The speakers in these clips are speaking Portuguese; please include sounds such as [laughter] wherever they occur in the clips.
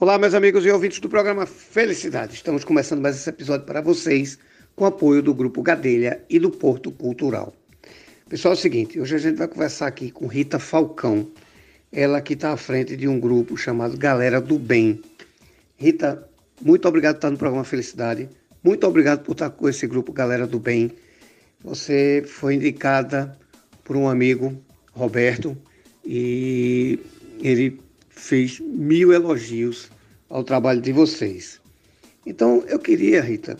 Olá, meus amigos e ouvintes do programa Felicidade. Estamos começando mais esse episódio para vocês com apoio do Grupo Gadelha e do Porto Cultural. Pessoal, é o seguinte, hoje a gente vai conversar aqui com Rita Falcão, ela que está à frente de um grupo chamado Galera do Bem. Rita, muito obrigado por estar no programa Felicidade, muito obrigado por estar com esse grupo Galera do Bem. Você foi indicada por um amigo, Roberto, e ele fez mil elogios ao trabalho de vocês. Então, eu queria, Rita,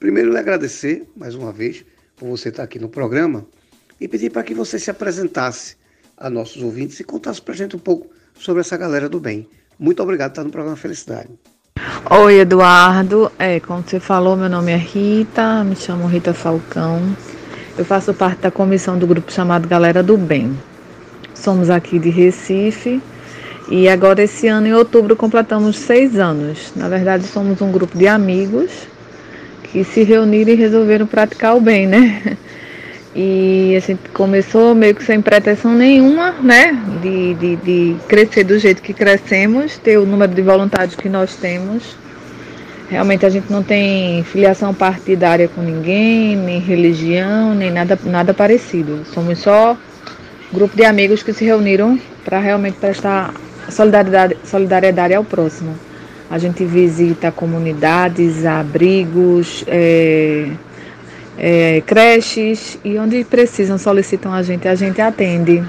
primeiro lhe agradecer mais uma vez por você estar aqui no programa e pedir para que você se apresentasse a nossos ouvintes e contasse para a gente um pouco sobre essa galera do bem. Muito obrigado por estar no programa Felicidade. Oi, Eduardo. É, como você falou, meu nome é Rita, me chamo Rita Falcão. Eu faço parte da comissão do grupo chamado Galera do Bem. Somos aqui de Recife e agora, esse ano, em outubro, completamos seis anos. Na verdade, somos um grupo de amigos que se reuniram e resolveram praticar o bem, né? E a gente começou meio que sem pretensão nenhuma, né? De, de, de crescer do jeito que crescemos, ter o número de voluntários que nós temos. Realmente a gente não tem filiação partidária com ninguém, nem religião, nem nada, nada parecido. Somos só grupo de amigos que se reuniram para realmente prestar solidariedade, solidariedade ao próximo. A gente visita comunidades, abrigos, é, é, creches e onde precisam, solicitam a gente, a gente atende.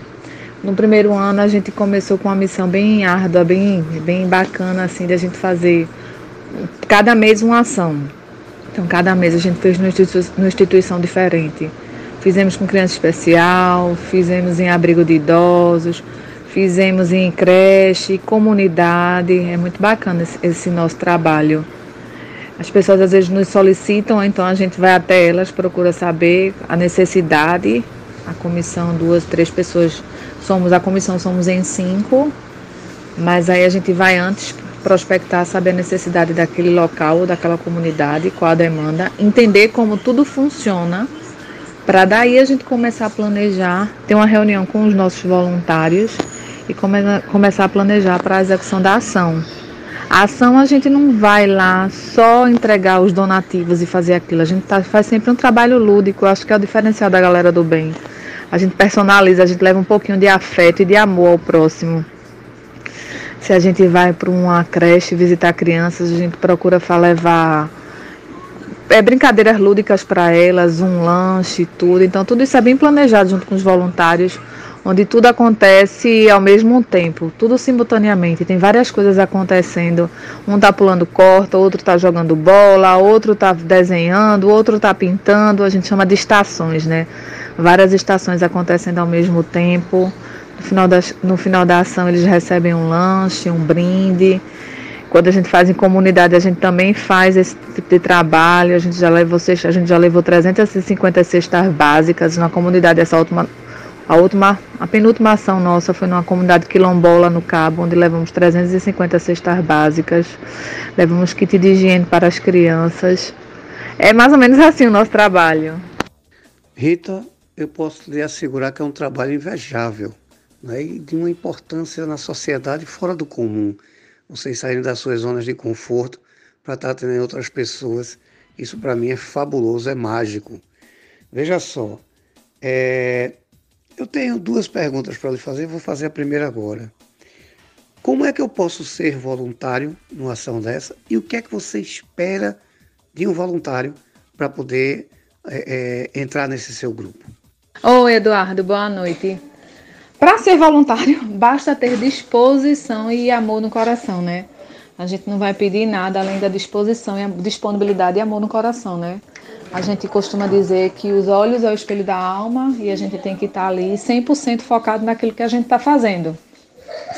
No primeiro ano a gente começou com uma missão bem árdua, bem, bem bacana, assim, de a gente fazer cada mês uma ação. Então, cada mês a gente fez numa instituição, numa instituição diferente. Fizemos com criança especial, fizemos em abrigo de idosos, Fizemos em creche, comunidade, é muito bacana esse, esse, nosso trabalho. As pessoas às vezes nos solicitam, então a gente vai até elas, procura saber a necessidade. A comissão, duas, três pessoas, somos a comissão, somos em cinco, mas aí a gente vai antes prospectar, saber a necessidade daquele local, daquela comunidade, qual a demanda, entender como tudo funciona, para daí a gente começar a planejar, ter uma reunião com os nossos voluntários e come, começar a planejar para a execução da ação. A ação a gente não vai lá só entregar os donativos e fazer aquilo. A gente tá, faz sempre um trabalho lúdico. Acho que é o diferencial da galera do bem. A gente personaliza, a gente leva um pouquinho de afeto e de amor ao próximo. Se a gente vai para uma creche visitar crianças, a gente procura levar é, brincadeiras lúdicas para elas, um lanche, tudo. Então, tudo isso é bem planejado junto com os voluntários onde tudo acontece ao mesmo tempo, tudo simultaneamente. Tem várias coisas acontecendo. Um está pulando corta, outro está jogando bola, outro está desenhando, outro está pintando. A gente chama de estações, né? Várias estações acontecendo ao mesmo tempo. No final, da, no final da ação eles recebem um lanche, um brinde. Quando a gente faz em comunidade, a gente também faz esse tipo de trabalho. A gente já levou, a gente já levou 350 cestas básicas na comunidade. Essa última a última, a penúltima ação nossa foi numa comunidade quilombola no Cabo, onde levamos 350 cestas básicas, levamos kit de higiene para as crianças. É mais ou menos assim o nosso trabalho. Rita, eu posso lhe assegurar que é um trabalho invejável né, e de uma importância na sociedade fora do comum. Vocês saírem das suas zonas de conforto para estar atendendo outras pessoas, isso para mim é fabuloso, é mágico. Veja só, é, eu tenho duas perguntas para lhe fazer, vou fazer a primeira agora. Como é que eu posso ser voluntário numa ação dessa? E o que é que você espera de um voluntário para poder é, é, entrar nesse seu grupo? Oi, Eduardo, boa noite. Para ser voluntário, [laughs] basta ter disposição e amor no coração, né? A gente não vai pedir nada além da disposição e disponibilidade e amor no coração, né? A gente costuma dizer que os olhos é o espelho da alma e a gente tem que estar ali 100% focado naquilo que a gente está fazendo.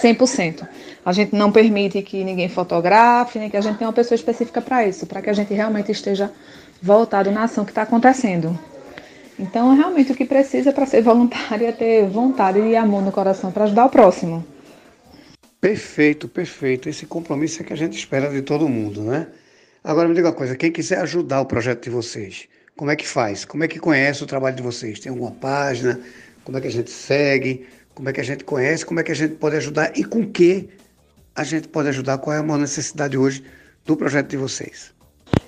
100%. A gente não permite que ninguém fotografe, nem que a gente tenha uma pessoa específica para isso, para que a gente realmente esteja voltado na ação que está acontecendo. Então, realmente o que precisa para ser [laughs] voluntário é ter vontade e amor no coração para ajudar o próximo. Perfeito, perfeito. Esse compromisso é que a gente espera de todo mundo, né? Agora me diga uma coisa, quem quiser ajudar o projeto de vocês, como é que faz? Como é que conhece o trabalho de vocês? Tem alguma página? Como é que a gente segue? Como é que a gente conhece? Como é que a gente pode ajudar? E com que a gente pode ajudar? Qual é a maior necessidade hoje do projeto de vocês?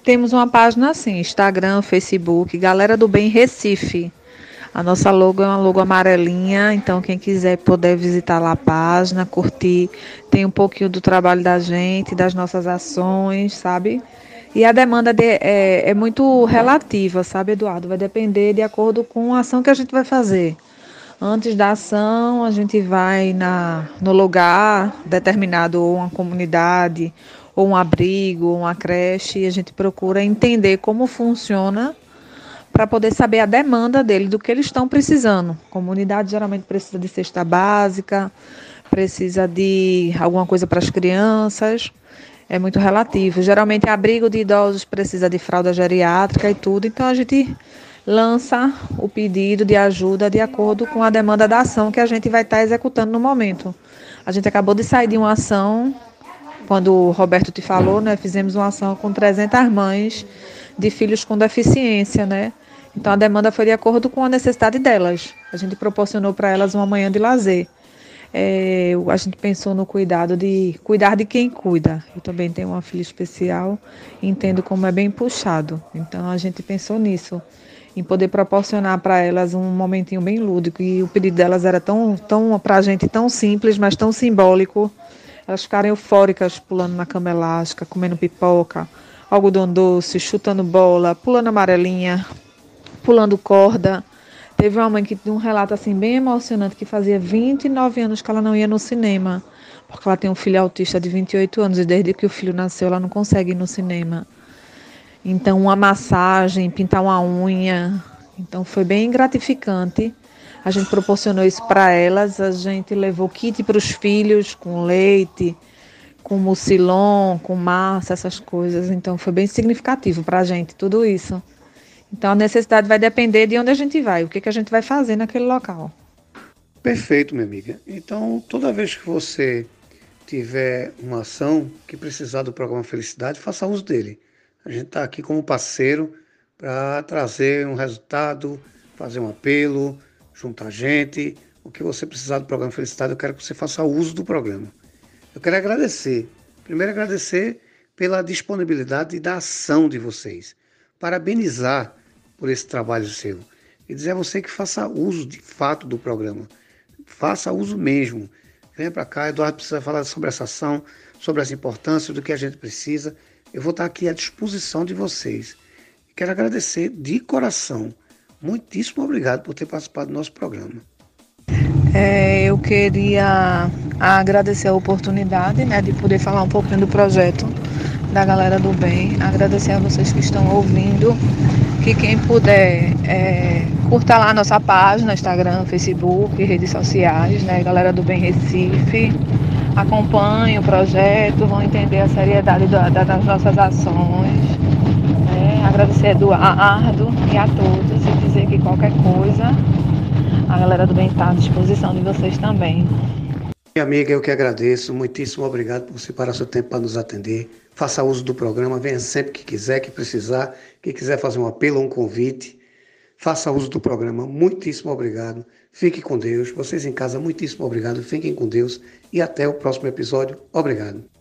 Temos uma página assim, Instagram, Facebook, Galera do Bem Recife. A nossa logo é uma logo amarelinha, então quem quiser poder visitar lá a página, curtir, tem um pouquinho do trabalho da gente, das nossas ações, sabe? E a demanda de, é, é muito relativa, sabe, Eduardo? Vai depender de acordo com a ação que a gente vai fazer. Antes da ação, a gente vai na, no lugar determinado, ou uma comunidade, ou um abrigo, ou uma creche, e a gente procura entender como funciona para poder saber a demanda dele, do que eles estão precisando. A comunidade geralmente precisa de cesta básica, precisa de alguma coisa para as crianças. É muito relativo. Geralmente, abrigo de idosos precisa de fralda geriátrica e tudo. Então, a gente lança o pedido de ajuda de acordo com a demanda da ação que a gente vai estar tá executando no momento. A gente acabou de sair de uma ação, quando o Roberto te falou, né? Fizemos uma ação com 300 mães de filhos com deficiência, né? Então a demanda foi de acordo com a necessidade delas. A gente proporcionou para elas uma manhã de lazer. É, a gente pensou no cuidado de cuidar de quem cuida. Eu também tenho uma filha especial entendo como é bem puxado. Então a gente pensou nisso, em poder proporcionar para elas um momentinho bem lúdico. E o pedido delas era tão, tão para a gente tão simples, mas tão simbólico. Elas ficarem eufóricas, pulando na cama elástica, comendo pipoca, algodão doce, chutando bola, pulando amarelinha, pulando corda. Teve uma mãe que deu um relato assim bem emocionante que fazia 29 anos que ela não ia no cinema, porque ela tem um filho autista de 28 anos e desde que o filho nasceu ela não consegue ir no cinema. Então uma massagem, pintar uma unha, então foi bem gratificante. A gente proporcionou isso para elas, a gente levou kit para os filhos com leite, com mucilon, com massa, essas coisas. Então foi bem significativo para a gente tudo isso. Então a necessidade vai depender de onde a gente vai, o que, que a gente vai fazer naquele local. Perfeito, minha amiga. Então, toda vez que você tiver uma ação que precisar do programa Felicidade, faça uso dele. A gente está aqui como parceiro para trazer um resultado, fazer um apelo, juntar gente. O que você precisar do programa Felicidade, eu quero que você faça uso do programa. Eu quero agradecer. Primeiro, agradecer pela disponibilidade e da ação de vocês. Parabenizar por esse trabalho seu. E dizer a você que faça uso de fato do programa. Faça uso mesmo. Venha para cá, Eduardo precisa falar sobre essa ação, sobre as importâncias do que a gente precisa. Eu vou estar aqui à disposição de vocês. Quero agradecer de coração. Muitíssimo obrigado por ter participado do nosso programa. É, eu queria agradecer a oportunidade né, de poder falar um pouquinho do projeto da galera do bem. Agradecer a vocês que estão ouvindo que quem puder é, curta lá a nossa página, Instagram, Facebook, redes sociais, né? Galera do Bem Recife. Acompanhe o projeto, vão entender a seriedade da, das nossas ações. Né? Agradecer a Eduardo e a todos e dizer que qualquer coisa, a galera do bem está à disposição de vocês também. Minha amiga, eu que agradeço. Muitíssimo obrigado por separar seu tempo para nos atender. Faça uso do programa, venha sempre que quiser, que precisar, que quiser fazer um apelo um convite. Faça uso do programa. Muitíssimo obrigado. Fique com Deus. Vocês em casa, muitíssimo obrigado. Fiquem com Deus e até o próximo episódio. Obrigado.